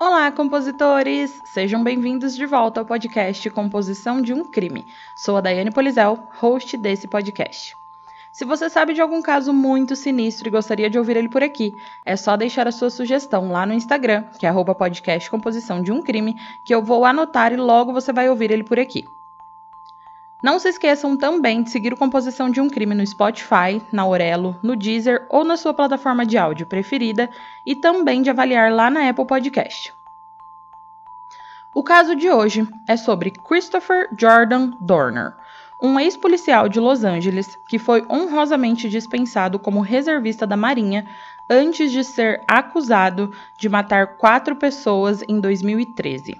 Olá, compositores! Sejam bem-vindos de volta ao podcast Composição de um Crime. Sou a Daiane Polizel, host desse podcast. Se você sabe de algum caso muito sinistro e gostaria de ouvir ele por aqui, é só deixar a sua sugestão lá no Instagram, que é de um Crime, que eu vou anotar e logo você vai ouvir ele por aqui. Não se esqueçam também de seguir o Composição de um Crime no Spotify, na Aurelo, no Deezer ou na sua plataforma de áudio preferida e também de avaliar lá na Apple Podcast. O caso de hoje é sobre Christopher Jordan Dorner, um ex-policial de Los Angeles que foi honrosamente dispensado como reservista da Marinha antes de ser acusado de matar quatro pessoas em 2013.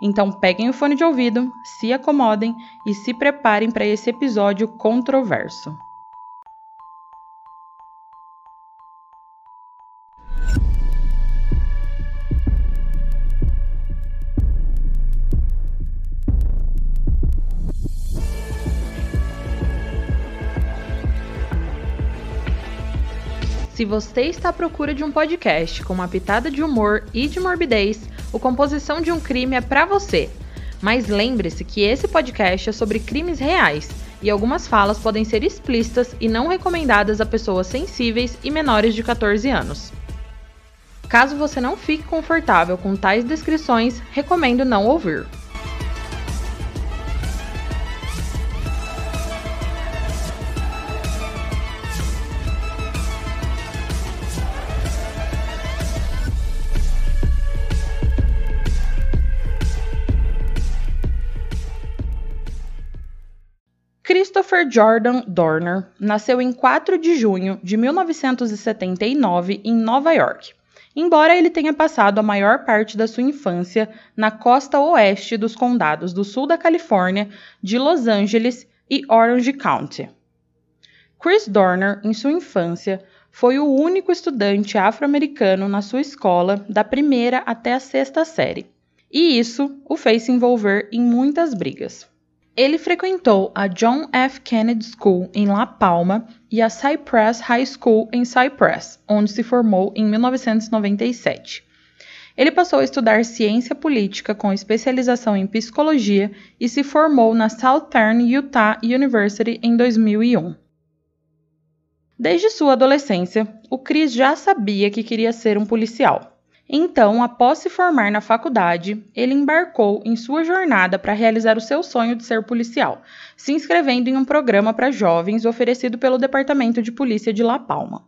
Então peguem o fone de ouvido, se acomodem e se preparem para esse episódio controverso. Se você está à procura de um podcast com uma pitada de humor e de morbidez, o Composição de um Crime é para você. Mas lembre-se que esse podcast é sobre crimes reais e algumas falas podem ser explícitas e não recomendadas a pessoas sensíveis e menores de 14 anos. Caso você não fique confortável com tais descrições, recomendo não ouvir. Christopher Jordan Dorner nasceu em 4 de junho de 1979 em Nova York. Embora ele tenha passado a maior parte da sua infância na costa oeste dos condados do sul da Califórnia, de Los Angeles e Orange County. Chris Dorner, em sua infância, foi o único estudante afro-americano na sua escola da primeira até a sexta série, e isso o fez se envolver em muitas brigas. Ele frequentou a John F. Kennedy School em La Palma e a Cypress High School em Cypress, onde se formou em 1997. Ele passou a estudar ciência política com especialização em psicologia e se formou na Southern Utah University em 2001. Desde sua adolescência, o Chris já sabia que queria ser um policial. Então, após se formar na faculdade, ele embarcou em sua jornada para realizar o seu sonho de ser policial, se inscrevendo em um programa para jovens oferecido pelo Departamento de Polícia de La Palma.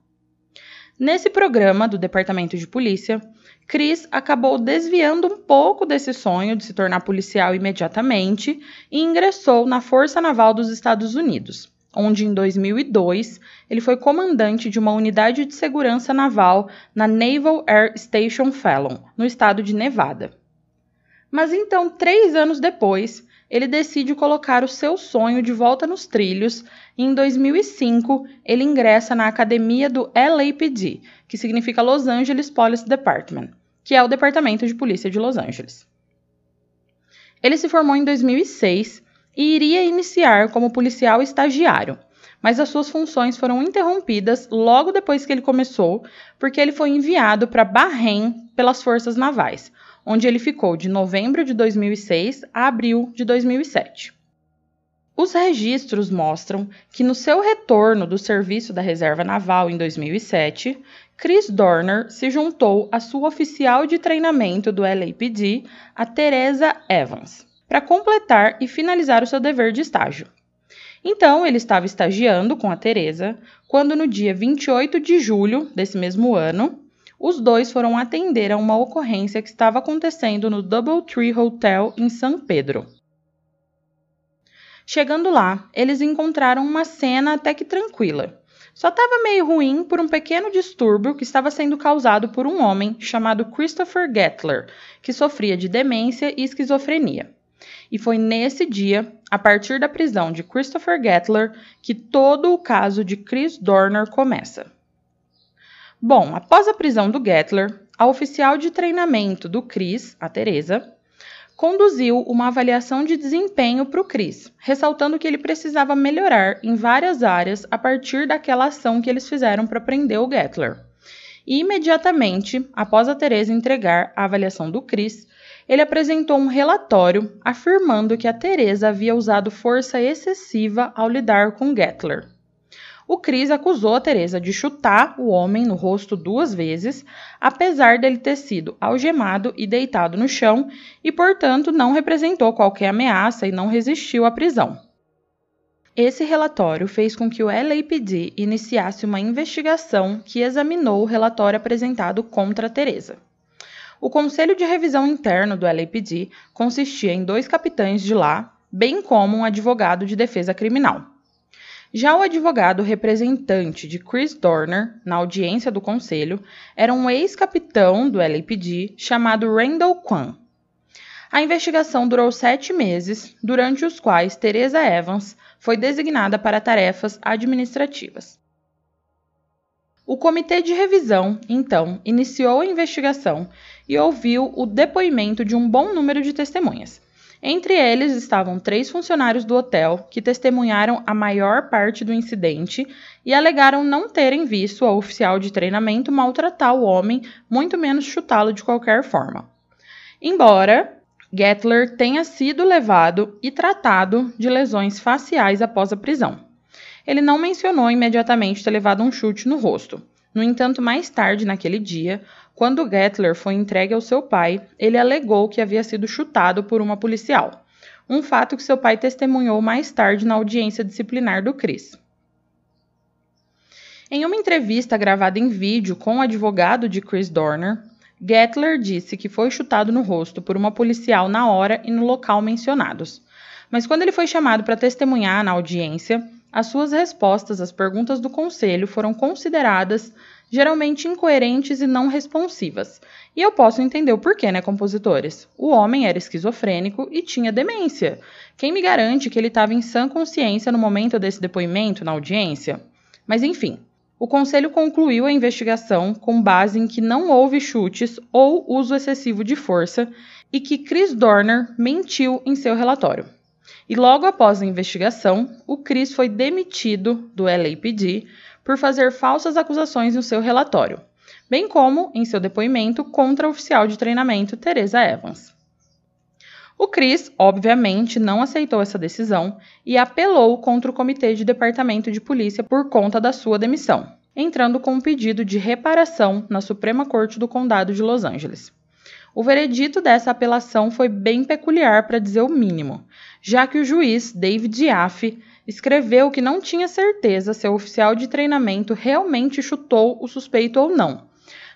Nesse programa do Departamento de Polícia, Chris acabou desviando um pouco desse sonho de se tornar policial imediatamente e ingressou na Força Naval dos Estados Unidos onde em 2002 ele foi comandante de uma unidade de segurança naval na Naval Air Station Fallon, no estado de Nevada. Mas então, três anos depois, ele decide colocar o seu sonho de volta nos trilhos e em 2005 ele ingressa na academia do LAPD, que significa Los Angeles Police Department, que é o Departamento de Polícia de Los Angeles. Ele se formou em 2006 e iria iniciar como policial estagiário, mas as suas funções foram interrompidas logo depois que ele começou, porque ele foi enviado para Bahrein pelas forças navais, onde ele ficou de novembro de 2006 a abril de 2007. Os registros mostram que no seu retorno do serviço da Reserva Naval em 2007, Chris Dorner se juntou à sua oficial de treinamento do LAPD, a Teresa Evans para completar e finalizar o seu dever de estágio. Então, ele estava estagiando com a Teresa, quando no dia 28 de julho desse mesmo ano, os dois foram atender a uma ocorrência que estava acontecendo no Doubletree Hotel em São Pedro. Chegando lá, eles encontraram uma cena até que tranquila. Só estava meio ruim por um pequeno distúrbio que estava sendo causado por um homem chamado Christopher Gettler, que sofria de demência e esquizofrenia. E foi nesse dia, a partir da prisão de Christopher Gettler, que todo o caso de Chris Dorner começa. Bom, após a prisão do Gettler, a oficial de treinamento do Chris, a Teresa, conduziu uma avaliação de desempenho para o Chris, ressaltando que ele precisava melhorar em várias áreas a partir daquela ação que eles fizeram para prender o Gettler. E imediatamente após a Teresa entregar a avaliação do Chris, ele apresentou um relatório afirmando que a Teresa havia usado força excessiva ao lidar com Gettler. O Chris acusou a Teresa de chutar o homem no rosto duas vezes, apesar dele ter sido algemado e deitado no chão, e portanto não representou qualquer ameaça e não resistiu à prisão. Esse relatório fez com que o LAPD iniciasse uma investigação que examinou o relatório apresentado contra Teresa. O Conselho de Revisão Interno do LAPD consistia em dois capitães de lá, bem como um advogado de defesa criminal. Já o advogado representante de Chris Dorner, na audiência do conselho, era um ex-capitão do LAPD chamado Randall Kwan. A investigação durou sete meses, durante os quais Teresa Evans foi designada para tarefas administrativas. O comitê de revisão, então, iniciou a investigação e ouviu o depoimento de um bom número de testemunhas. Entre eles estavam três funcionários do hotel que testemunharam a maior parte do incidente e alegaram não terem visto o oficial de treinamento maltratar o homem, muito menos chutá-lo de qualquer forma. Embora Gettler tenha sido levado e tratado de lesões faciais após a prisão. Ele não mencionou imediatamente ter levado um chute no rosto. No entanto, mais tarde naquele dia, quando Gettler foi entregue ao seu pai, ele alegou que havia sido chutado por uma policial, um fato que seu pai testemunhou mais tarde na audiência disciplinar do Chris. Em uma entrevista gravada em vídeo com o advogado de Chris Dorner, Gettler disse que foi chutado no rosto por uma policial na hora e no local mencionados. Mas quando ele foi chamado para testemunhar na audiência, as suas respostas às perguntas do conselho foram consideradas geralmente incoerentes e não responsivas. E eu posso entender o porquê, né, compositores? O homem era esquizofrênico e tinha demência. Quem me garante que ele estava em sã consciência no momento desse depoimento na audiência? Mas enfim, o conselho concluiu a investigação com base em que não houve chutes ou uso excessivo de força e que Chris Dorner mentiu em seu relatório. E logo após a investigação, o Chris foi demitido do LAPD por fazer falsas acusações no seu relatório, bem como em seu depoimento contra a oficial de treinamento Teresa Evans. O Chris, obviamente, não aceitou essa decisão e apelou contra o Comitê de Departamento de Polícia por conta da sua demissão, entrando com um pedido de reparação na Suprema Corte do Condado de Los Angeles. O veredito dessa apelação foi bem peculiar, para dizer o mínimo, já que o juiz David Jaffe escreveu que não tinha certeza se o oficial de treinamento realmente chutou o suspeito ou não.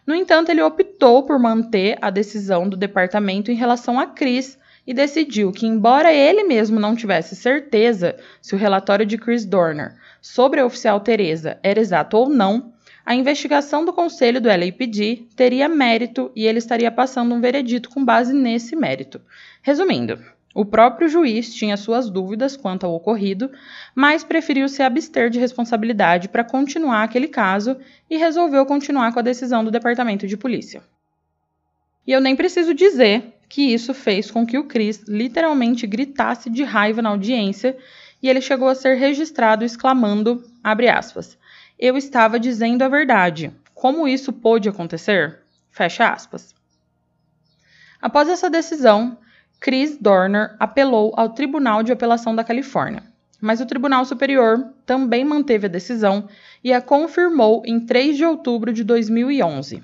No entanto, ele optou por manter a decisão do departamento em relação a Chris e decidiu que, embora ele mesmo não tivesse certeza se o relatório de Chris Dorner sobre a oficial Teresa era exato ou não, a investigação do conselho do LAPD teria mérito e ele estaria passando um veredito com base nesse mérito. Resumindo, o próprio juiz tinha suas dúvidas quanto ao ocorrido, mas preferiu se abster de responsabilidade para continuar aquele caso e resolveu continuar com a decisão do Departamento de Polícia. E eu nem preciso dizer que isso fez com que o Chris literalmente gritasse de raiva na audiência e ele chegou a ser registrado exclamando, aspas, eu estava dizendo a verdade. Como isso pôde acontecer? Fecha aspas. Após essa decisão, Chris Dorner apelou ao Tribunal de Apelação da Califórnia, mas o Tribunal Superior também manteve a decisão e a confirmou em 3 de outubro de 2011.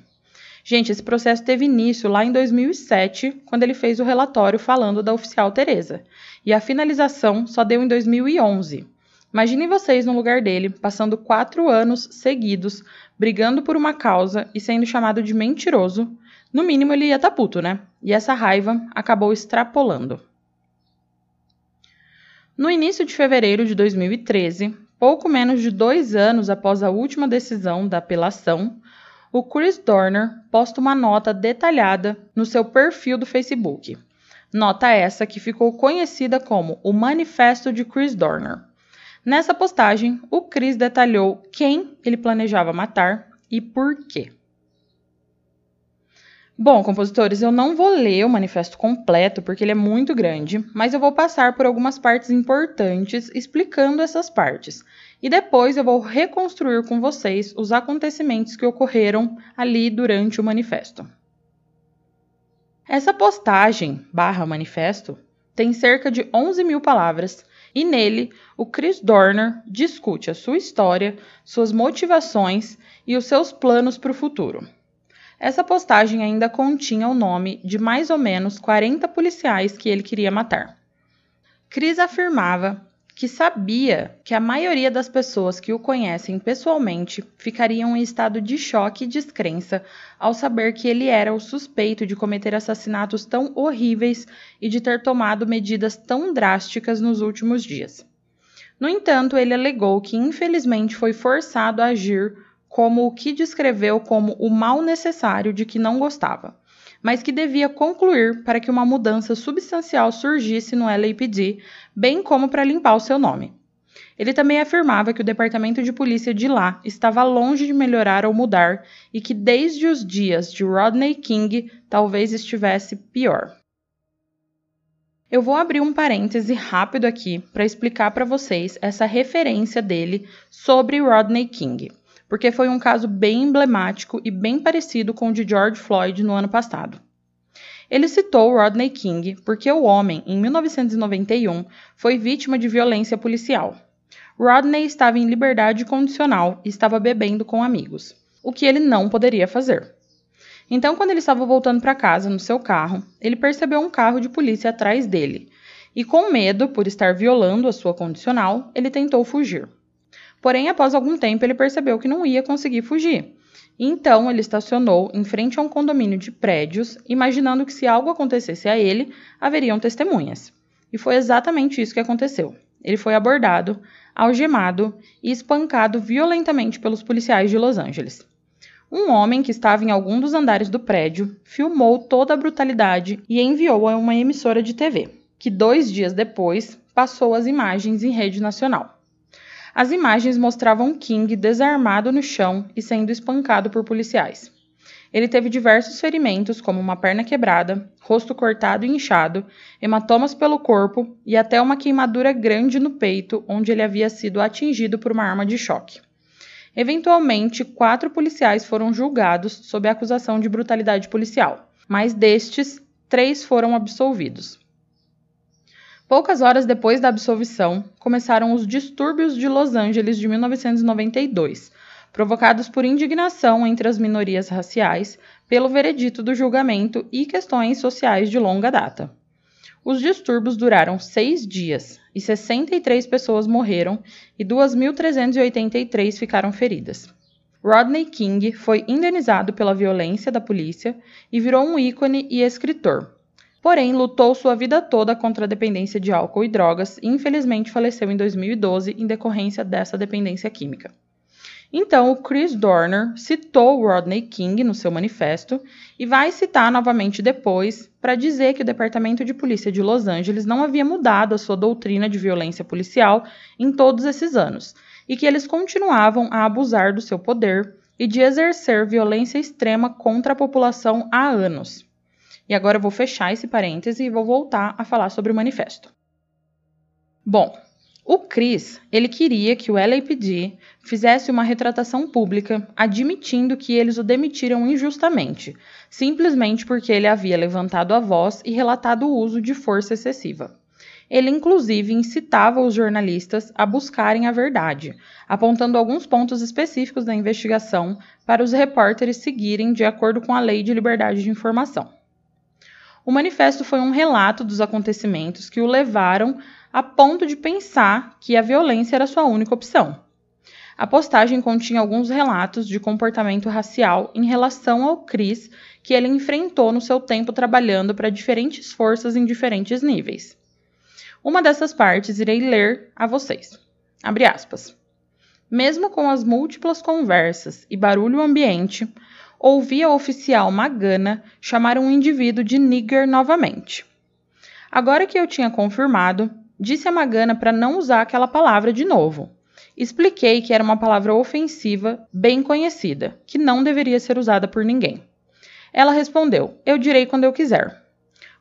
Gente, esse processo teve início lá em 2007, quando ele fez o relatório falando da oficial Teresa, e a finalização só deu em 2011. Imaginem vocês no lugar dele, passando quatro anos seguidos, brigando por uma causa e sendo chamado de mentiroso, no mínimo ele ia estar tá puto, né? E essa raiva acabou extrapolando. No início de fevereiro de 2013, pouco menos de dois anos após a última decisão da apelação, o Chris Dorner posta uma nota detalhada no seu perfil do Facebook. Nota essa que ficou conhecida como o Manifesto de Chris Dorner. Nessa postagem, o Chris detalhou quem ele planejava matar e por quê. Bom, compositores, eu não vou ler o manifesto completo porque ele é muito grande, mas eu vou passar por algumas partes importantes explicando essas partes. E depois eu vou reconstruir com vocês os acontecimentos que ocorreram ali durante o manifesto. Essa postagem barra manifesto tem cerca de 11 mil palavras e nele o Chris Dorner discute a sua história, suas motivações e os seus planos para o futuro. Essa postagem ainda continha o nome de mais ou menos 40 policiais que ele queria matar. Chris afirmava que sabia que a maioria das pessoas que o conhecem pessoalmente ficariam em estado de choque e descrença ao saber que ele era o suspeito de cometer assassinatos tão horríveis e de ter tomado medidas tão drásticas nos últimos dias. No entanto, ele alegou que infelizmente foi forçado a agir como o que descreveu como o mal necessário de que não gostava, mas que devia concluir para que uma mudança substancial surgisse no LAPD, bem como para limpar o seu nome. Ele também afirmava que o departamento de polícia de lá estava longe de melhorar ou mudar e que desde os dias de Rodney King talvez estivesse pior. Eu vou abrir um parêntese rápido aqui para explicar para vocês essa referência dele sobre Rodney King porque foi um caso bem emblemático e bem parecido com o de George Floyd no ano passado. Ele citou Rodney King porque o homem, em 1991, foi vítima de violência policial. Rodney estava em liberdade condicional e estava bebendo com amigos, o que ele não poderia fazer. Então, quando ele estava voltando para casa no seu carro, ele percebeu um carro de polícia atrás dele e, com medo por estar violando a sua condicional, ele tentou fugir. Porém, após algum tempo, ele percebeu que não ia conseguir fugir. Então, ele estacionou em frente a um condomínio de prédios, imaginando que se algo acontecesse a ele, haveriam testemunhas. E foi exatamente isso que aconteceu. Ele foi abordado, algemado e espancado violentamente pelos policiais de Los Angeles. Um homem que estava em algum dos andares do prédio filmou toda a brutalidade e enviou a uma emissora de TV, que dois dias depois passou as imagens em rede nacional. As imagens mostravam King desarmado no chão e sendo espancado por policiais. Ele teve diversos ferimentos, como uma perna quebrada, rosto cortado e inchado, hematomas pelo corpo e até uma queimadura grande no peito, onde ele havia sido atingido por uma arma de choque. Eventualmente, quatro policiais foram julgados sob a acusação de brutalidade policial, mas destes, três foram absolvidos. Poucas horas depois da absolvição, começaram os distúrbios de Los Angeles de 1992, provocados por indignação entre as minorias raciais pelo veredito do julgamento e questões sociais de longa data. Os distúrbios duraram seis dias e 63 pessoas morreram e 2.383 ficaram feridas. Rodney King foi indenizado pela violência da polícia e virou um ícone e escritor, Porém, lutou sua vida toda contra a dependência de álcool e drogas e infelizmente faleceu em 2012 em decorrência dessa dependência química. Então, o Chris Dorner citou Rodney King no seu manifesto e vai citar novamente depois para dizer que o Departamento de Polícia de Los Angeles não havia mudado a sua doutrina de violência policial em todos esses anos e que eles continuavam a abusar do seu poder e de exercer violência extrema contra a população há anos. E agora eu vou fechar esse parêntese e vou voltar a falar sobre o manifesto. Bom, o Chris, ele queria que o LAPD fizesse uma retratação pública admitindo que eles o demitiram injustamente, simplesmente porque ele havia levantado a voz e relatado o uso de força excessiva. Ele, inclusive, incitava os jornalistas a buscarem a verdade, apontando alguns pontos específicos da investigação para os repórteres seguirem de acordo com a Lei de Liberdade de Informação. O manifesto foi um relato dos acontecimentos que o levaram a ponto de pensar que a violência era sua única opção. A postagem continha alguns relatos de comportamento racial em relação ao Chris que ele enfrentou no seu tempo trabalhando para diferentes forças em diferentes níveis. Uma dessas partes irei ler a vocês. Abre aspas. Mesmo com as múltiplas conversas e barulho ambiente, ouvi a oficial Magana chamar um indivíduo de nigger novamente. Agora que eu tinha confirmado, disse a Magana para não usar aquela palavra de novo. Expliquei que era uma palavra ofensiva, bem conhecida, que não deveria ser usada por ninguém. Ela respondeu: Eu direi quando eu quiser.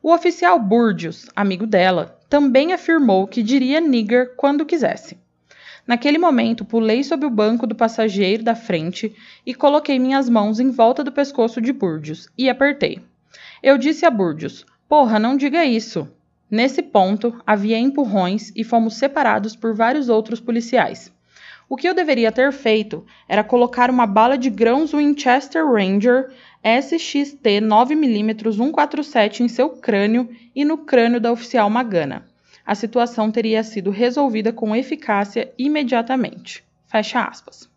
O oficial Burdius, amigo dela, também afirmou que diria nigger quando quisesse. Naquele momento, pulei sob o banco do passageiro da frente e coloquei minhas mãos em volta do pescoço de Burdius e apertei. Eu disse a Burdius: Porra, não diga isso. Nesse ponto, havia empurrões e fomos separados por vários outros policiais. O que eu deveria ter feito era colocar uma bala de grãos Winchester Ranger SXT 9mm 147 em seu crânio e no crânio da oficial Magana. A situação teria sido resolvida com eficácia imediatamente. Fecha aspas.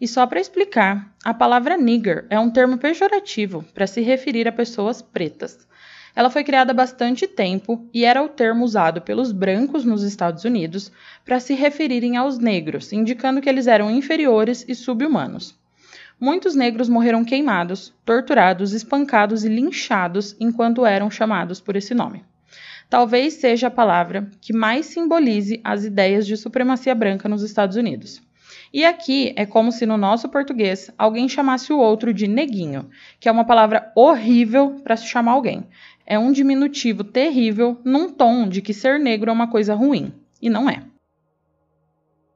E só para explicar, a palavra nigger é um termo pejorativo para se referir a pessoas pretas. Ela foi criada há bastante tempo e era o termo usado pelos brancos nos Estados Unidos para se referirem aos negros, indicando que eles eram inferiores e subhumanos. Muitos negros morreram queimados, torturados, espancados e linchados enquanto eram chamados por esse nome. Talvez seja a palavra que mais simbolize as ideias de supremacia branca nos Estados Unidos. E aqui é como se no nosso português alguém chamasse o outro de neguinho, que é uma palavra horrível para se chamar alguém é um diminutivo terrível num tom de que ser negro é uma coisa ruim, e não é.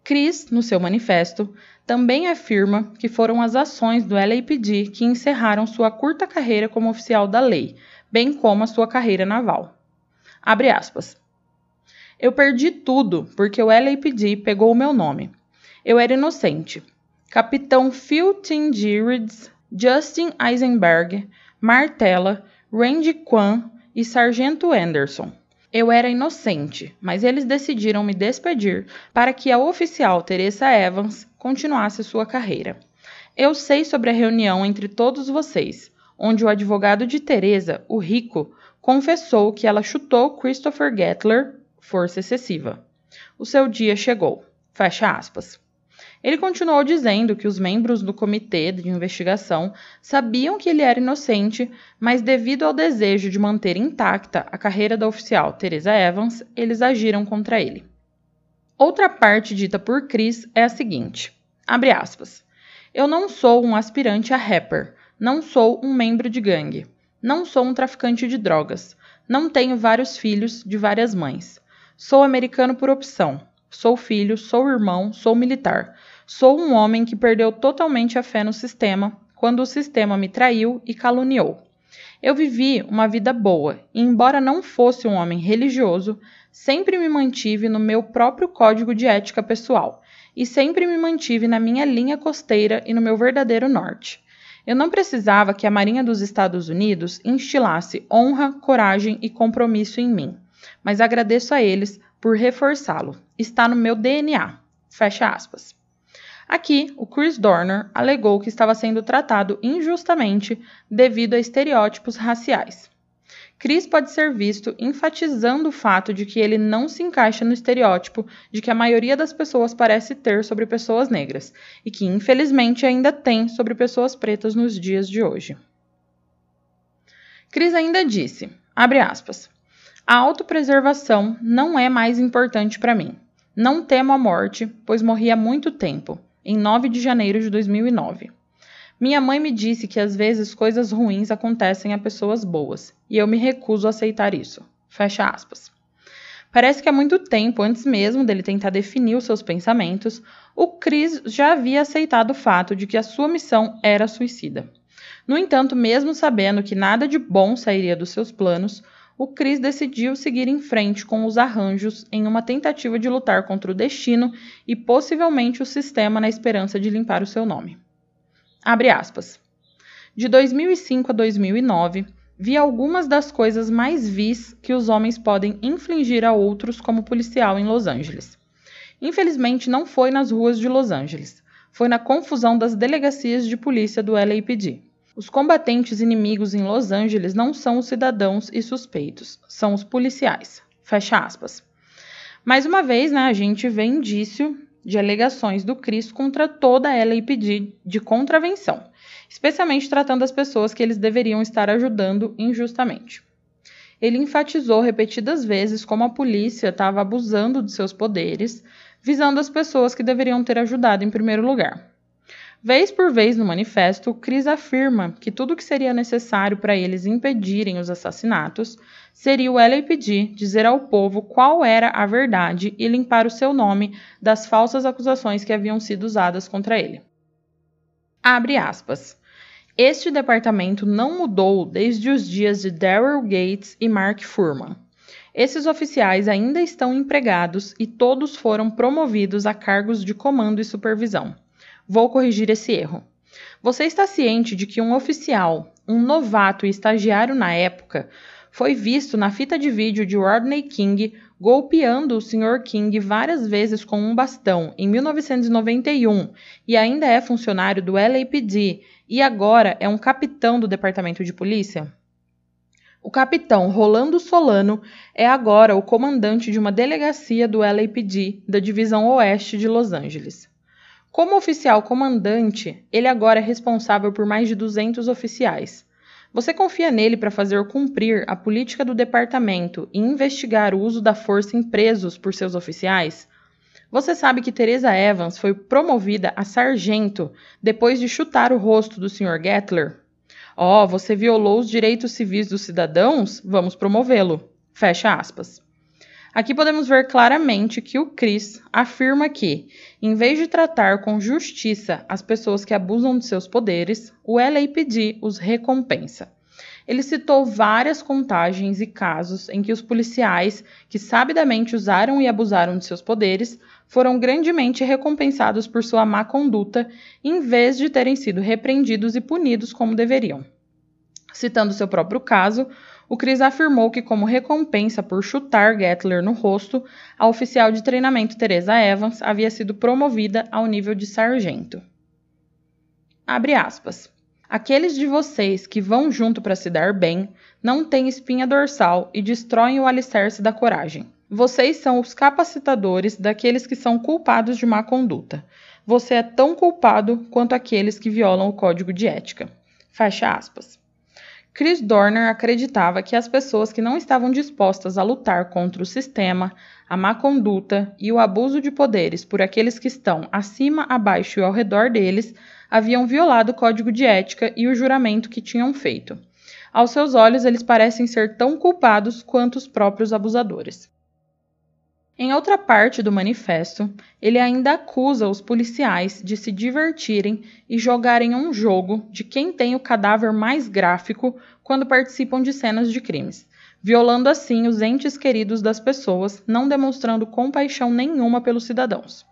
Chris, no seu manifesto, também afirma que foram as ações do LAPD que encerraram sua curta carreira como oficial da lei, bem como a sua carreira naval. Abre aspas. Eu perdi tudo porque o LAPD pegou o meu nome. Eu era inocente. Capitão Phil Tindirids, Justin Eisenberg, Martella, Randy Kwan e Sargento Anderson. Eu era inocente, mas eles decidiram me despedir para que a oficial Teresa Evans continuasse sua carreira. Eu sei sobre a reunião entre todos vocês, onde o advogado de Teresa, o Rico, confessou que ela chutou Christopher Gettler, força excessiva. O seu dia chegou. Fecha aspas. Ele continuou dizendo que os membros do comitê de investigação sabiam que ele era inocente, mas devido ao desejo de manter intacta a carreira da oficial Teresa Evans, eles agiram contra ele. Outra parte dita por Chris é a seguinte: abre aspas. Eu não sou um aspirante a rapper, não sou um membro de gangue, não sou um traficante de drogas, não tenho vários filhos de várias mães. Sou americano por opção. Sou filho, sou irmão, sou militar. Sou um homem que perdeu totalmente a fé no sistema quando o sistema me traiu e caluniou. Eu vivi uma vida boa e, embora não fosse um homem religioso, sempre me mantive no meu próprio código de ética pessoal e sempre me mantive na minha linha costeira e no meu verdadeiro norte. Eu não precisava que a Marinha dos Estados Unidos instilasse honra, coragem e compromisso em mim, mas agradeço a eles por reforçá-lo. Está no meu DNA. Fecha aspas. Aqui, o Chris Dorner alegou que estava sendo tratado injustamente devido a estereótipos raciais. Chris pode ser visto enfatizando o fato de que ele não se encaixa no estereótipo de que a maioria das pessoas parece ter sobre pessoas negras e que, infelizmente, ainda tem sobre pessoas pretas nos dias de hoje. Chris ainda disse, aspas, a autopreservação não é mais importante para mim. Não temo a morte, pois morri há muito tempo em 9 de janeiro de 2009. Minha mãe me disse que às vezes coisas ruins acontecem a pessoas boas, e eu me recuso a aceitar isso. Fecha aspas. Parece que há muito tempo, antes mesmo dele tentar definir os seus pensamentos, o Chris já havia aceitado o fato de que a sua missão era suicida. No entanto, mesmo sabendo que nada de bom sairia dos seus planos, o Chris decidiu seguir em frente com os arranjos em uma tentativa de lutar contra o destino e possivelmente o sistema na esperança de limpar o seu nome. Abre aspas. De 2005 a 2009, vi algumas das coisas mais vis que os homens podem infligir a outros como policial em Los Angeles. Infelizmente, não foi nas ruas de Los Angeles, foi na confusão das delegacias de polícia do LAPD. Os combatentes inimigos em Los Angeles não são os cidadãos e suspeitos, são os policiais. Fecha aspas. Mais uma vez, né, a gente vê indício de alegações do Cris contra toda ela e pedir de contravenção, especialmente tratando as pessoas que eles deveriam estar ajudando injustamente. Ele enfatizou repetidas vezes como a polícia estava abusando de seus poderes, visando as pessoas que deveriam ter ajudado em primeiro lugar. Vez por vez no manifesto, Chris afirma que tudo o que seria necessário para eles impedirem os assassinatos seria o LAPD dizer ao povo qual era a verdade e limpar o seu nome das falsas acusações que haviam sido usadas contra ele. Abre aspas. Este departamento não mudou desde os dias de Daryl Gates e Mark Furman. Esses oficiais ainda estão empregados e todos foram promovidos a cargos de comando e supervisão. Vou corrigir esse erro. Você está ciente de que um oficial, um novato e estagiário na época, foi visto na fita de vídeo de Rodney King golpeando o Sr. King várias vezes com um bastão em 1991 e ainda é funcionário do LAPD e agora é um capitão do departamento de polícia? O capitão Rolando Solano é agora o comandante de uma delegacia do LAPD da divisão oeste de Los Angeles. Como oficial comandante, ele agora é responsável por mais de 200 oficiais. Você confia nele para fazer cumprir a política do departamento e investigar o uso da força em presos por seus oficiais? Você sabe que Teresa Evans foi promovida a sargento depois de chutar o rosto do Sr. Gettler? Oh, você violou os direitos civis dos cidadãos? Vamos promovê-lo. Fecha aspas. Aqui podemos ver claramente que o Chris afirma que, em vez de tratar com justiça as pessoas que abusam de seus poderes, o LAPD os recompensa. Ele citou várias contagens e casos em que os policiais, que sabidamente usaram e abusaram de seus poderes, foram grandemente recompensados por sua má conduta, em vez de terem sido repreendidos e punidos como deveriam. Citando seu próprio caso, o Chris afirmou que, como recompensa por chutar Gettler no rosto, a oficial de treinamento Teresa Evans havia sido promovida ao nível de sargento. Abre aspas. Aqueles de vocês que vão junto para se dar bem não têm espinha dorsal e destroem o alicerce da coragem. Vocês são os capacitadores daqueles que são culpados de má conduta. Você é tão culpado quanto aqueles que violam o código de ética. Fecha aspas. Chris Dorner acreditava que as pessoas que não estavam dispostas a lutar contra o sistema, a má conduta e o abuso de poderes por aqueles que estão acima, abaixo e ao redor deles haviam violado o código de ética e o juramento que tinham feito. Aos seus olhos, eles parecem ser tão culpados quanto os próprios abusadores. Em outra parte do manifesto, ele ainda acusa os policiais de se divertirem e jogarem um jogo de quem tem o cadáver mais gráfico quando participam de cenas de crimes, violando assim os entes queridos das pessoas, não demonstrando compaixão nenhuma pelos cidadãos.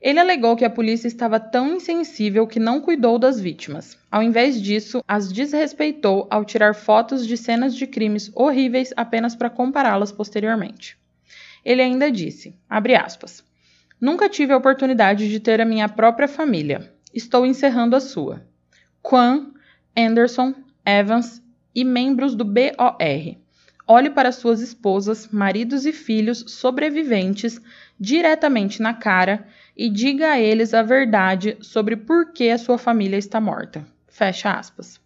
Ele alegou que a polícia estava tão insensível que não cuidou das vítimas. Ao invés disso, as desrespeitou ao tirar fotos de cenas de crimes horríveis apenas para compará-las posteriormente. Ele ainda disse, aspas, Nunca tive a oportunidade de ter a minha própria família. Estou encerrando a sua. Quan, Anderson, Evans e membros do BOR. Olhe para suas esposas, maridos e filhos sobreviventes diretamente na cara e diga a eles a verdade sobre por que a sua família está morta. Fecha aspas.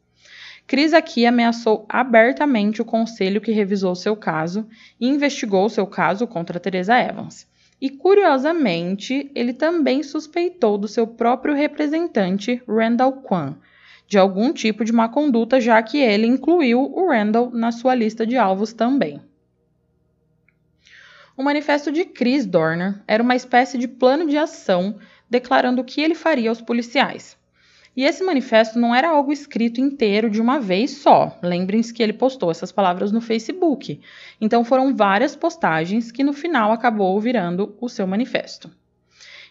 Cris aqui ameaçou abertamente o conselho que revisou seu caso e investigou seu caso contra Teresa Evans. E curiosamente, ele também suspeitou do seu próprio representante, Randall Kwan, de algum tipo de má conduta, já que ele incluiu o Randall na sua lista de alvos também. O manifesto de Chris Dorner era uma espécie de plano de ação declarando o que ele faria aos policiais. E esse manifesto não era algo escrito inteiro de uma vez só. Lembrem-se que ele postou essas palavras no Facebook. Então foram várias postagens que no final acabou virando o seu manifesto.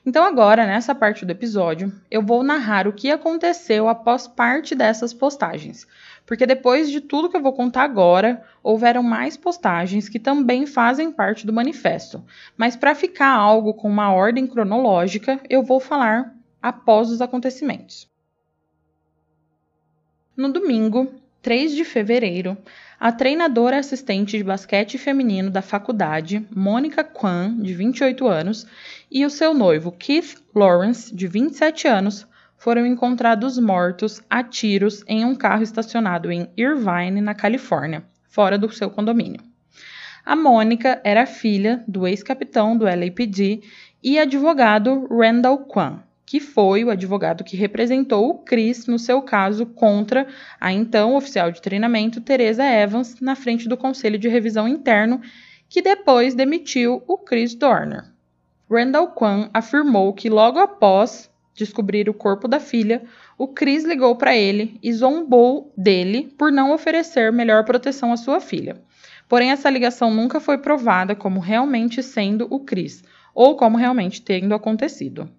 Então agora, nessa parte do episódio, eu vou narrar o que aconteceu após parte dessas postagens. Porque depois de tudo que eu vou contar agora, houveram mais postagens que também fazem parte do manifesto. Mas para ficar algo com uma ordem cronológica, eu vou falar após os acontecimentos. No domingo, 3 de fevereiro, a treinadora assistente de basquete feminino da faculdade, Mônica Kwan, de 28 anos, e o seu noivo, Keith Lawrence, de 27 anos, foram encontrados mortos a tiros em um carro estacionado em Irvine, na Califórnia, fora do seu condomínio. A Mônica era filha do ex-capitão do LAPD e advogado Randall Kwan, que foi o advogado que representou o Chris no seu caso contra a então oficial de treinamento Teresa Evans na frente do Conselho de Revisão Interno, que depois demitiu o Chris Dorner. Randall Kwan afirmou que logo após descobrir o corpo da filha, o Chris ligou para ele e zombou dele por não oferecer melhor proteção à sua filha. Porém, essa ligação nunca foi provada como realmente sendo o Chris ou como realmente tendo acontecido.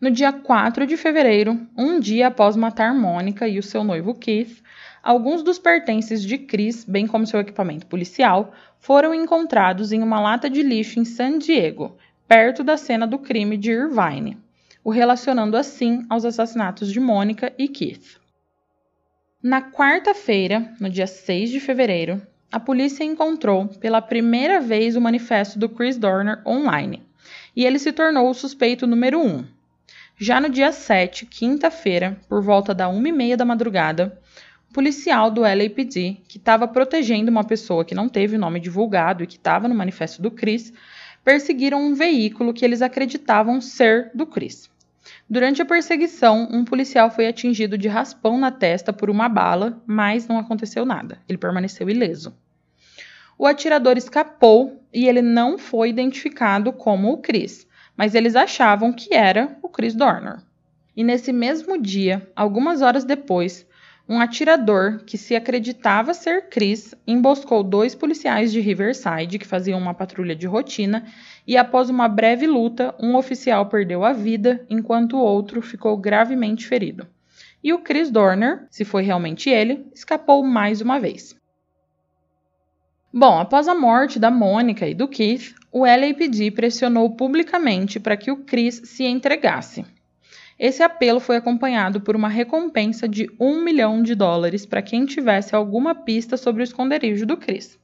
No dia 4 de fevereiro, um dia após matar Mônica e o seu noivo Keith, alguns dos pertences de Chris, bem como seu equipamento policial, foram encontrados em uma lata de lixo em San Diego, perto da cena do crime de Irvine, o relacionando assim aos assassinatos de Mônica e Keith. Na quarta-feira, no dia 6 de fevereiro, a polícia encontrou pela primeira vez o manifesto do Chris Dorner online, e ele se tornou o suspeito número 1. Um já no dia 7, quinta-feira, por volta da 1h30 da madrugada, o policial do LAPD, que estava protegendo uma pessoa que não teve o nome divulgado e que estava no manifesto do Chris, perseguiram um veículo que eles acreditavam ser do Chris. Durante a perseguição, um policial foi atingido de raspão na testa por uma bala, mas não aconteceu nada. Ele permaneceu ileso. O atirador escapou e ele não foi identificado como o Chris, mas eles achavam que era o Chris Dorner. E nesse mesmo dia, algumas horas depois, um atirador que se acreditava ser Chris emboscou dois policiais de Riverside que faziam uma patrulha de rotina e após uma breve luta, um oficial perdeu a vida enquanto o outro ficou gravemente ferido. E o Chris Dorner, se foi realmente ele, escapou mais uma vez. Bom, após a morte da Mônica e do Keith, o LAPD pressionou publicamente para que o Chris se entregasse. Esse apelo foi acompanhado por uma recompensa de um milhão de dólares para quem tivesse alguma pista sobre o esconderijo do Chris.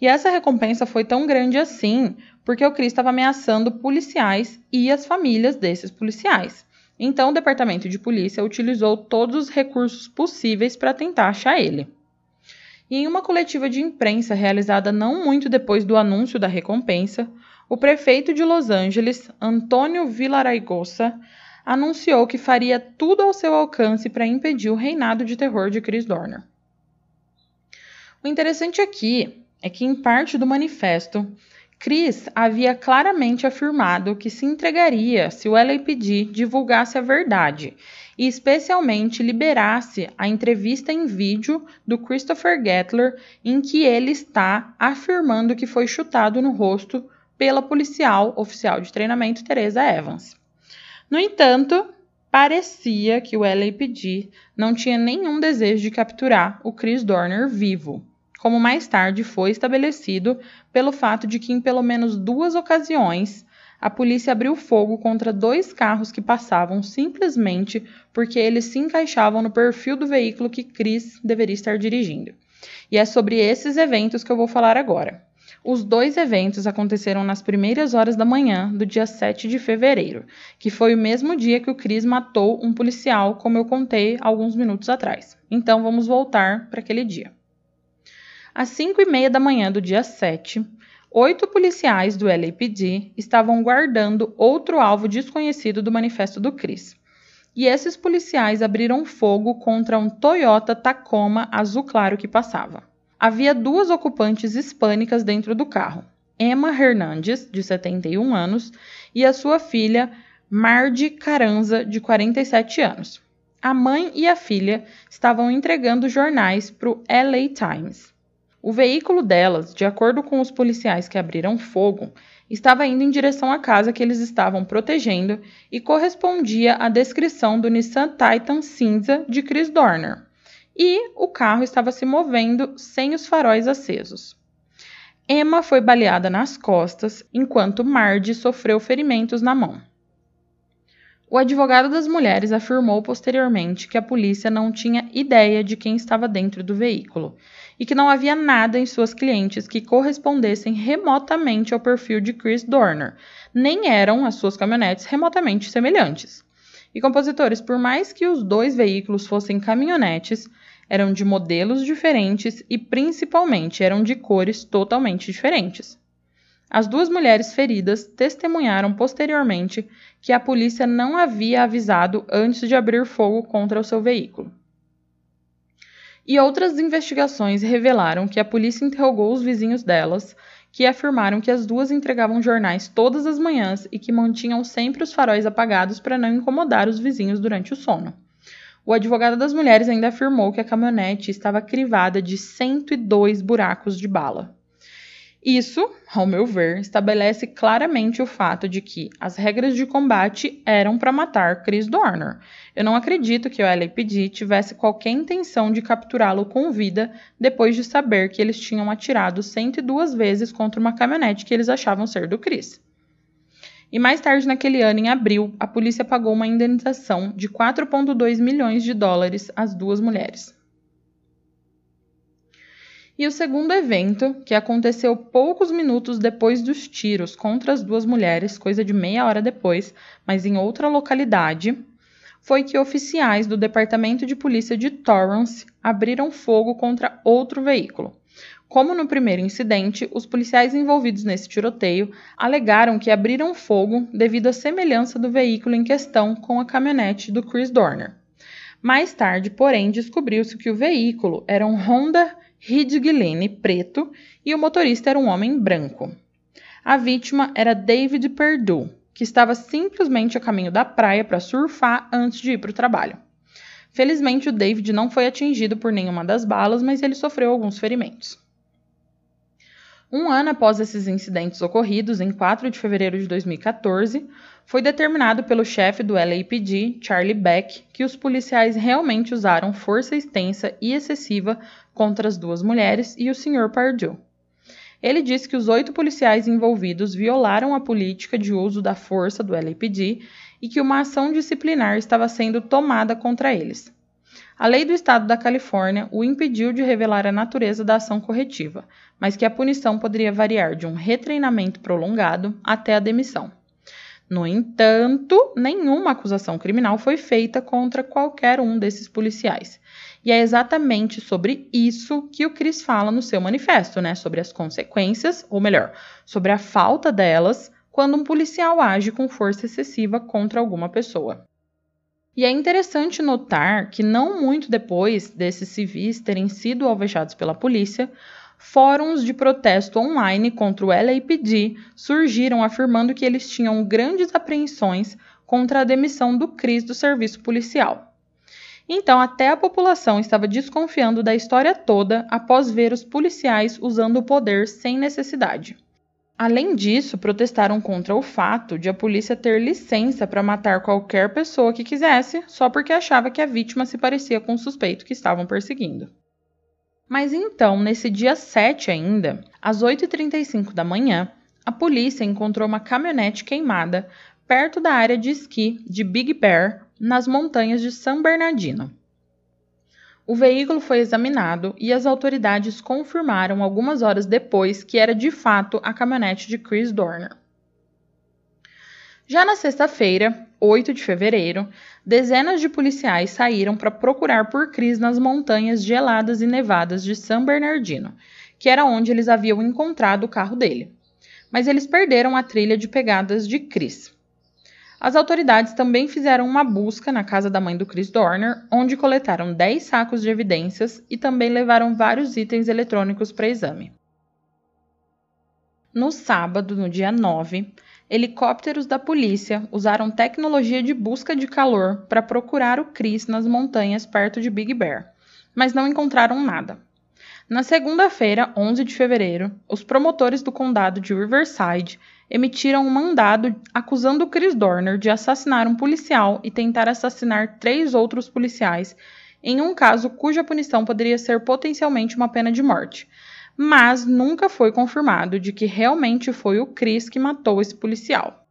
E essa recompensa foi tão grande assim porque o Chris estava ameaçando policiais e as famílias desses policiais. Então, o departamento de polícia utilizou todos os recursos possíveis para tentar achar ele. E em uma coletiva de imprensa realizada não muito depois do anúncio da recompensa, o prefeito de Los Angeles, Antônio Villaraigosa, anunciou que faria tudo ao seu alcance para impedir o reinado de terror de Chris Dorner. O interessante aqui é que, em parte do manifesto, Chris havia claramente afirmado que se entregaria se o LAPD divulgasse a verdade e especialmente liberasse a entrevista em vídeo do Christopher Gettler, em que ele está afirmando que foi chutado no rosto pela policial oficial de treinamento Teresa Evans. No entanto, parecia que o LAPD não tinha nenhum desejo de capturar o Chris Dorner vivo, como mais tarde foi estabelecido pelo fato de que em pelo menos duas ocasiões a polícia abriu fogo contra dois carros que passavam simplesmente porque eles se encaixavam no perfil do veículo que Chris deveria estar dirigindo. E é sobre esses eventos que eu vou falar agora. Os dois eventos aconteceram nas primeiras horas da manhã do dia 7 de fevereiro, que foi o mesmo dia que o Chris matou um policial, como eu contei alguns minutos atrás. Então vamos voltar para aquele dia. Às 5 e meia da manhã do dia 7, Oito policiais do LAPD estavam guardando outro alvo desconhecido do manifesto do Chris. E esses policiais abriram fogo contra um Toyota Tacoma azul claro que passava. Havia duas ocupantes hispânicas dentro do carro: Emma Hernandes, de 71 anos, e a sua filha Mardi Caranza, de 47 anos. A mãe e a filha estavam entregando jornais para o LA Times. O veículo delas, de acordo com os policiais que abriram fogo, estava indo em direção à casa que eles estavam protegendo e correspondia à descrição do Nissan Titan cinza de Chris Dorner. E o carro estava se movendo sem os faróis acesos. Emma foi baleada nas costas, enquanto Mardi sofreu ferimentos na mão. O advogado das mulheres afirmou posteriormente que a polícia não tinha ideia de quem estava dentro do veículo e que não havia nada em suas clientes que correspondessem remotamente ao perfil de Chris Dorner, nem eram as suas caminhonetes remotamente semelhantes. E compositores, por mais que os dois veículos fossem caminhonetes, eram de modelos diferentes e principalmente eram de cores totalmente diferentes. As duas mulheres feridas testemunharam posteriormente que a polícia não havia avisado antes de abrir fogo contra o seu veículo. E outras investigações revelaram que a polícia interrogou os vizinhos delas, que afirmaram que as duas entregavam jornais todas as manhãs e que mantinham sempre os faróis apagados para não incomodar os vizinhos durante o sono. O advogado das mulheres ainda afirmou que a caminhonete estava crivada de 102 buracos de bala. Isso, ao meu ver, estabelece claramente o fato de que as regras de combate eram para matar Chris Dorner. Eu não acredito que o LAPD tivesse qualquer intenção de capturá-lo com vida depois de saber que eles tinham atirado 102 vezes contra uma caminhonete que eles achavam ser do Chris. E mais tarde naquele ano, em abril, a polícia pagou uma indenização de 4,2 milhões de dólares às duas mulheres. E o segundo evento, que aconteceu poucos minutos depois dos tiros contra as duas mulheres, coisa de meia hora depois, mas em outra localidade, foi que oficiais do Departamento de Polícia de Torrance abriram fogo contra outro veículo. Como no primeiro incidente, os policiais envolvidos nesse tiroteio alegaram que abriram fogo devido à semelhança do veículo em questão com a caminhonete do Chris Dorner. Mais tarde, porém, descobriu-se que o veículo era um Honda Ridglene preto e o motorista era um homem branco. A vítima era David Perdue, que estava simplesmente a caminho da praia para surfar antes de ir para o trabalho. Felizmente, o David não foi atingido por nenhuma das balas, mas ele sofreu alguns ferimentos. Um ano após esses incidentes ocorridos, em 4 de fevereiro de 2014, foi determinado pelo chefe do LAPD, Charlie Beck, que os policiais realmente usaram força extensa e excessiva contra as duas mulheres e o Sr. Pardue. Ele disse que os oito policiais envolvidos violaram a política de uso da força do LAPD e que uma ação disciplinar estava sendo tomada contra eles. A lei do estado da Califórnia o impediu de revelar a natureza da ação corretiva, mas que a punição poderia variar de um retreinamento prolongado até a demissão. No entanto, nenhuma acusação criminal foi feita contra qualquer um desses policiais. E é exatamente sobre isso que o Chris fala no seu manifesto, né? Sobre as consequências, ou melhor, sobre a falta delas quando um policial age com força excessiva contra alguma pessoa. E é interessante notar que, não muito depois desses civis terem sido alvejados pela polícia, fóruns de protesto online contra o LAPD surgiram afirmando que eles tinham grandes apreensões contra a demissão do CRIS do serviço policial. Então, até a população estava desconfiando da história toda após ver os policiais usando o poder sem necessidade. Além disso, protestaram contra o fato de a polícia ter licença para matar qualquer pessoa que quisesse, só porque achava que a vítima se parecia com o suspeito que estavam perseguindo. Mas então, nesse dia 7 ainda, às 8h35 da manhã, a polícia encontrou uma caminhonete queimada perto da área de esqui de Big Bear, nas montanhas de San Bernardino. O veículo foi examinado e as autoridades confirmaram algumas horas depois que era de fato a caminhonete de Chris Dorner. Já na sexta-feira, 8 de fevereiro, dezenas de policiais saíram para procurar por Chris nas montanhas geladas e nevadas de San Bernardino, que era onde eles haviam encontrado o carro dele. Mas eles perderam a trilha de pegadas de Chris. As autoridades também fizeram uma busca na casa da mãe do Chris Dorner, onde coletaram 10 sacos de evidências e também levaram vários itens eletrônicos para exame. No sábado, no dia 9, helicópteros da polícia usaram tecnologia de busca de calor para procurar o Chris nas montanhas perto de Big Bear, mas não encontraram nada. Na segunda-feira, 11 de fevereiro, os promotores do condado de Riverside emitiram um mandado acusando Chris Dorner de assassinar um policial e tentar assassinar três outros policiais, em um caso cuja punição poderia ser potencialmente uma pena de morte. Mas nunca foi confirmado de que realmente foi o Chris que matou esse policial.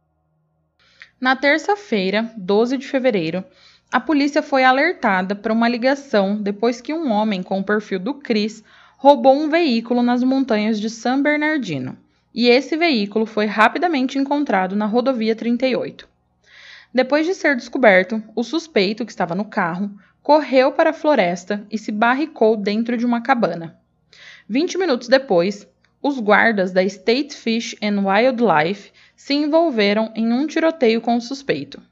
Na terça-feira, 12 de fevereiro, a polícia foi alertada para uma ligação depois que um homem com o perfil do Chris roubou um veículo nas montanhas de San Bernardino e esse veículo foi rapidamente encontrado na rodovia 38. Depois de ser descoberto, o suspeito que estava no carro correu para a floresta e se barricou dentro de uma cabana. 20 minutos depois, os guardas da State Fish and Wildlife se envolveram em um tiroteio com o suspeito.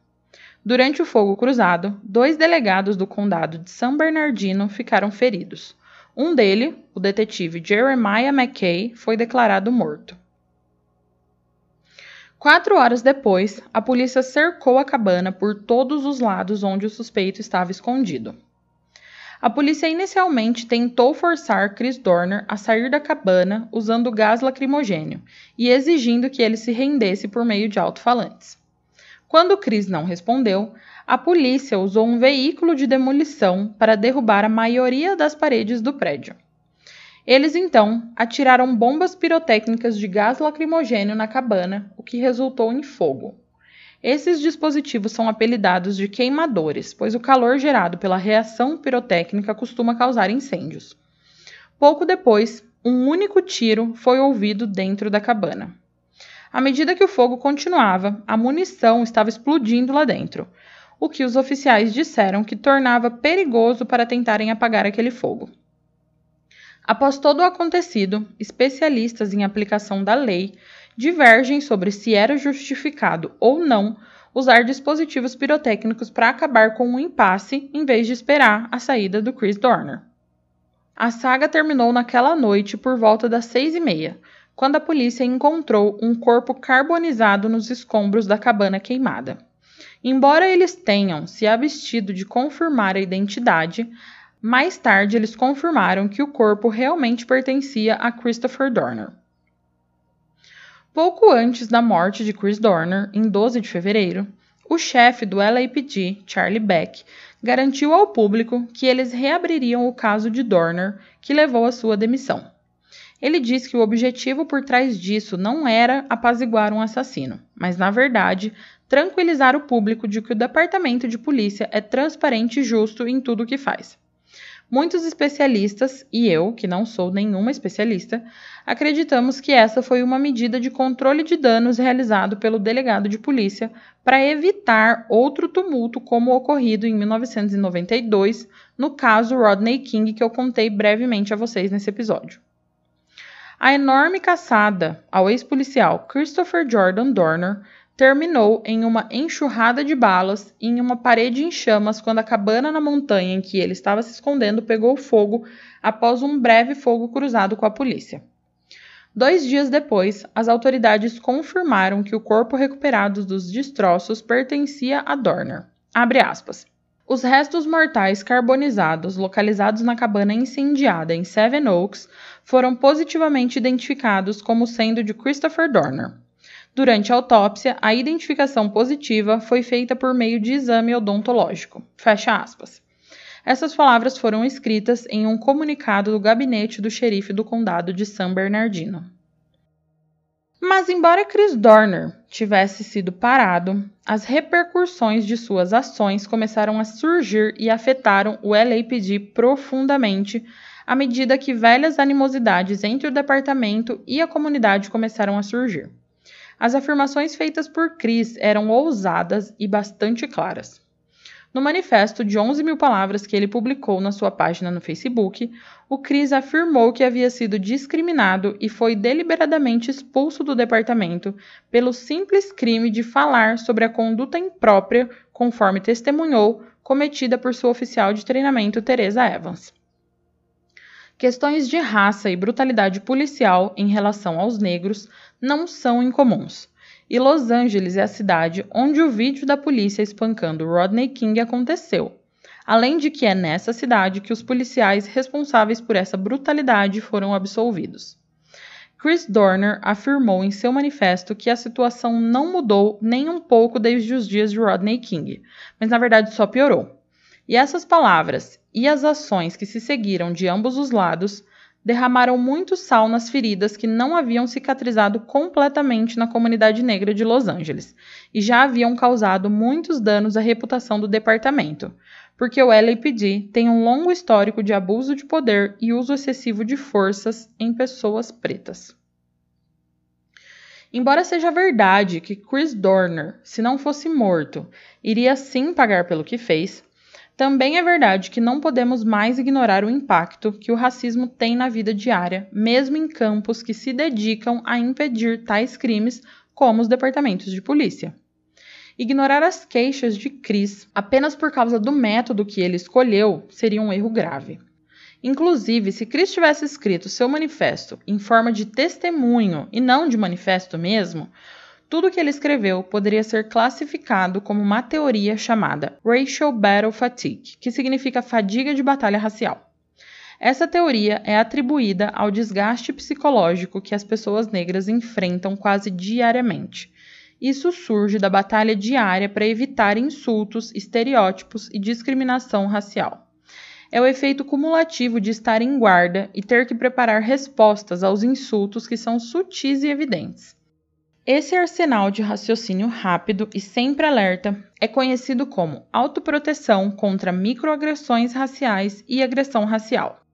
Durante o fogo cruzado, dois delegados do condado de San Bernardino ficaram feridos. Um deles, o detetive Jeremiah McKay, foi declarado morto. Quatro horas depois, a polícia cercou a cabana por todos os lados onde o suspeito estava escondido. A polícia inicialmente tentou forçar Chris Dorner a sair da cabana usando gás lacrimogênio e exigindo que ele se rendesse por meio de alto-falantes. Quando Chris não respondeu, a polícia usou um veículo de demolição para derrubar a maioria das paredes do prédio. Eles então atiraram bombas pirotécnicas de gás lacrimogênio na cabana, o que resultou em fogo. Esses dispositivos são apelidados de queimadores, pois o calor gerado pela reação pirotécnica costuma causar incêndios. Pouco depois, um único tiro foi ouvido dentro da cabana. À medida que o fogo continuava, a munição estava explodindo lá dentro, o que os oficiais disseram que tornava perigoso para tentarem apagar aquele fogo. Após todo o acontecido, especialistas em aplicação da lei divergem sobre se era justificado ou não usar dispositivos pirotécnicos para acabar com um impasse em vez de esperar a saída do Chris Dorner. A saga terminou naquela noite por volta das seis e meia, quando a polícia encontrou um corpo carbonizado nos escombros da cabana queimada. Embora eles tenham se abstido de confirmar a identidade, mais tarde eles confirmaram que o corpo realmente pertencia a Christopher Dorner. Pouco antes da morte de Chris Dorner, em 12 de fevereiro, o chefe do LAPD, Charlie Beck, garantiu ao público que eles reabririam o caso de Dorner, que levou à sua demissão. Ele diz que o objetivo por trás disso não era apaziguar um assassino, mas, na verdade, tranquilizar o público de que o departamento de polícia é transparente e justo em tudo o que faz. Muitos especialistas, e eu, que não sou nenhuma especialista, acreditamos que essa foi uma medida de controle de danos realizado pelo delegado de polícia para evitar outro tumulto como ocorrido em 1992 no caso Rodney King que eu contei brevemente a vocês nesse episódio. A enorme caçada ao ex-policial Christopher Jordan Dorner terminou em uma enxurrada de balas e em uma parede em chamas quando a cabana na montanha em que ele estava se escondendo pegou fogo após um breve fogo cruzado com a polícia. Dois dias depois, as autoridades confirmaram que o corpo recuperado dos destroços pertencia a Dorner. Os restos mortais carbonizados localizados na cabana incendiada em Seven Oaks foram positivamente identificados como sendo de Christopher Dorner. Durante a autópsia, a identificação positiva foi feita por meio de exame odontológico. Fecha aspas. Essas palavras foram escritas em um comunicado do gabinete do xerife do condado de San Bernardino. Mas, embora Chris Dorner tivesse sido parado, as repercussões de suas ações começaram a surgir e afetaram o LAPD profundamente à medida que velhas animosidades entre o departamento e a comunidade começaram a surgir. As afirmações feitas por Chris eram ousadas e bastante claras. No manifesto de 11 mil palavras que ele publicou na sua página no Facebook, o Chris afirmou que havia sido discriminado e foi deliberadamente expulso do departamento pelo simples crime de falar sobre a conduta imprópria, conforme testemunhou, cometida por sua oficial de treinamento Teresa Evans. Questões de raça e brutalidade policial em relação aos negros não são incomuns e Los Angeles é a cidade onde o vídeo da polícia espancando Rodney King aconteceu. Além de que é nessa cidade que os policiais responsáveis por essa brutalidade foram absolvidos. Chris Dorner afirmou em seu manifesto que a situação não mudou nem um pouco desde os dias de Rodney King, mas na verdade só piorou. E essas palavras e as ações que se seguiram de ambos os lados derramaram muito sal nas feridas que não haviam cicatrizado completamente na comunidade negra de Los Angeles e já haviam causado muitos danos à reputação do departamento, porque o LAPD tem um longo histórico de abuso de poder e uso excessivo de forças em pessoas pretas. Embora seja verdade que Chris Dorner, se não fosse morto, iria sim pagar pelo que fez, Também é verdade que não podemos mais ignorar o impacto que o racismo tem na vida diária, mesmo em campos que se dedicam a impedir tais crimes, como os departamentos de polícia. Ignorar as queixas de Chris apenas por causa do método que ele escolheu seria um erro grave. Inclusive, se Chris tivesse escrito seu manifesto em forma de testemunho e não de manifesto mesmo, tudo que ele escreveu poderia ser classificado como uma teoria chamada Racial Battle Fatigue, que significa fadiga de batalha racial. Essa teoria é atribuída ao desgaste psicológico que as pessoas negras enfrentam quase diariamente. Isso surge da batalha diária para evitar insultos, estereótipos e discriminação racial. É o efeito cumulativo de estar em guarda e ter que preparar respostas aos insultos que são sutis e evidentes. Esse arsenal de raciocínio rápido e sempre alerta é conhecido como autoproteção contra microagressões raciais e agressão racial.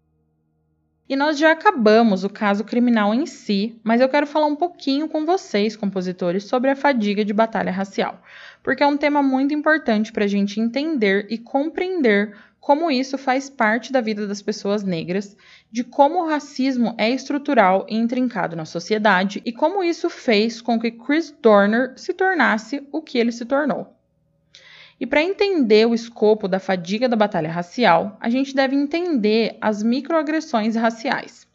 E nós já acabamos o caso criminal em si, mas eu quero falar um pouquinho com vocês, compositores, sobre a fadiga de batalha racial, porque é um tema muito importante para a gente entender e compreender como isso faz parte da vida das pessoas negras, de como o racismo é estrutural e intrincado na sociedade e como isso fez com que Chris Dorner se tornasse o que ele se tornou. E para entender o escopo da fadiga da batalha racial, a gente deve entender as microagressões raciais.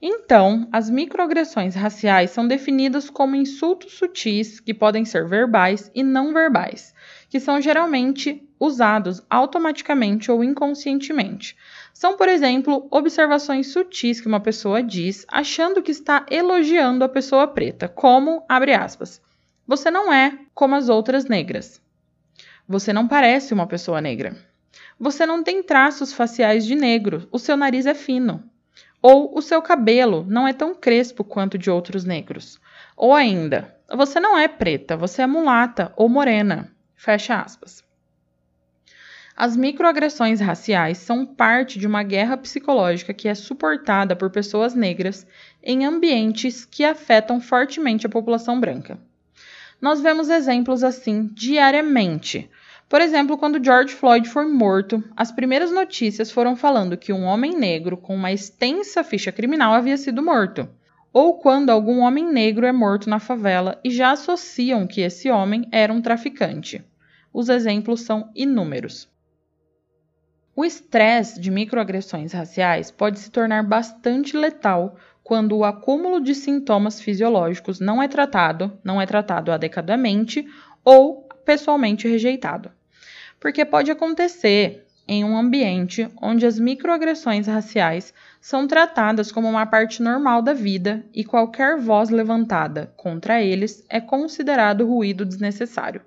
Então, as microagressões raciais são definidas como insultos sutis que podem ser verbais e não verbais, que são geralmente usados automaticamente ou inconscientemente. São, por exemplo, observações sutis que uma pessoa diz achando que está elogiando a pessoa preta, como, abre aspas, você não é como as outras negras. Você não parece uma pessoa negra. Você não tem traços faciais de negro, o seu nariz é fino. Ou o seu cabelo não é tão crespo quanto de outros negros. Ou ainda, você não é preta, você é mulata ou morena. Fecha aspas. As microagressões raciais são parte de uma guerra psicológica que é suportada por pessoas negras em ambientes que afetam fortemente a população branca. Nós vemos exemplos assim diariamente. Por exemplo, quando George Floyd foi morto, as primeiras notícias foram falando que um homem negro com uma extensa ficha criminal havia sido morto. Ou quando algum homem negro é morto na favela e já associam que esse homem era um traficante. Os exemplos são inúmeros. O estresse de microagressões raciais pode se tornar bastante letal quando o acúmulo de sintomas fisiológicos não é tratado, não é tratado adequadamente ou pessoalmente rejeitado. Porque pode acontecer em um ambiente onde as microagressões raciais são tratadas como uma parte normal da vida e qualquer voz levantada contra eles é considerado ruído desnecessário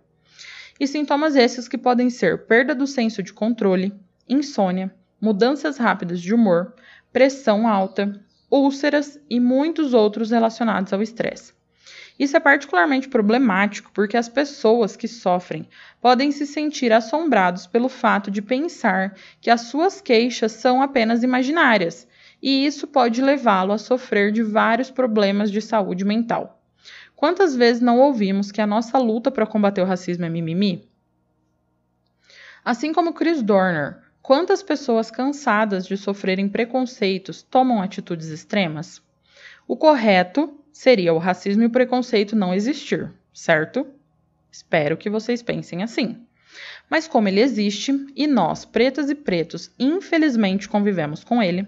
e sintomas esses que podem ser perda do senso de controle, insônia, mudanças rápidas de humor, pressão alta, úlceras e muitos outros relacionados ao estresse. Isso é particularmente problemático porque as pessoas que sofrem podem se sentir assombrados pelo fato de pensar que as suas queixas são apenas imaginárias, e isso pode levá-lo a sofrer de vários problemas de saúde mental. Quantas vezes não ouvimos que a nossa luta para combater o racismo é mimimi? Assim como Chris Dorner, quantas pessoas cansadas de sofrerem preconceitos tomam atitudes extremas? O correto seria o racismo e o preconceito não existir, certo? Espero que vocês pensem assim. Mas como ele existe e nós, pretas e pretos, infelizmente convivemos com ele,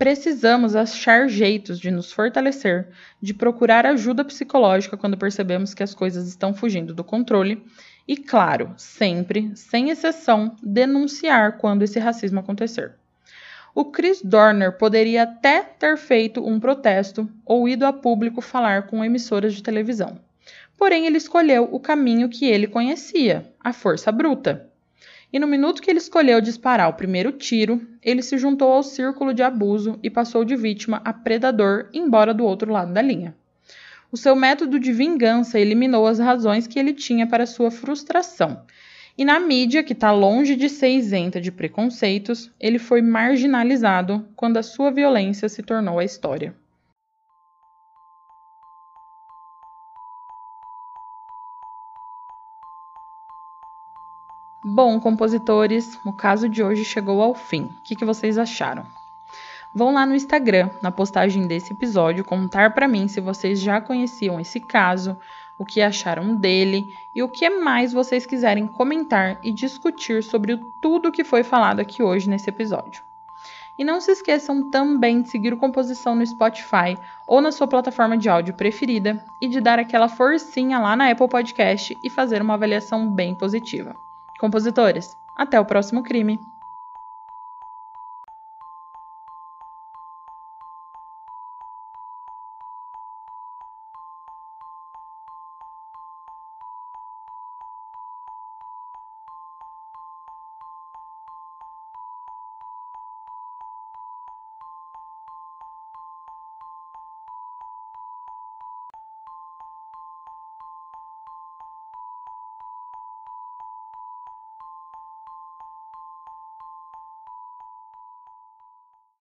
Precisamos achar jeitos de nos fortalecer, de procurar ajuda psicológica quando percebemos que as coisas estão fugindo do controle e, claro, sempre, sem exceção, denunciar quando esse racismo acontecer. O Chris Dorner poderia até ter feito um protesto ou ido a público falar com emissoras de televisão. Porém, ele escolheu o caminho que ele conhecia, a força bruta e no minuto que ele escolheu disparar o primeiro tiro, ele se juntou ao círculo de abuso e passou de vítima a predador, embora do outro lado da linha. O seu método de vingança eliminou as razões que ele tinha para sua frustração. E na mídia, que está longe de ser isenta de preconceitos, ele foi marginalizado quando a sua violência se tornou a história. Bom, compositores, o caso de hoje chegou ao fim. O que, que vocês acharam? Vão lá no Instagram, na postagem desse episódio, contar para mim se vocês já conheciam esse caso, o que acharam dele e o que mais vocês quiserem comentar e discutir sobre tudo que foi falado aqui hoje nesse episódio. E não se esqueçam também de seguir o Composição no Spotify ou na sua plataforma de áudio preferida e de dar aquela forcinha lá na Apple Podcast e fazer uma avaliação bem positiva. Compositores, até o próximo crime!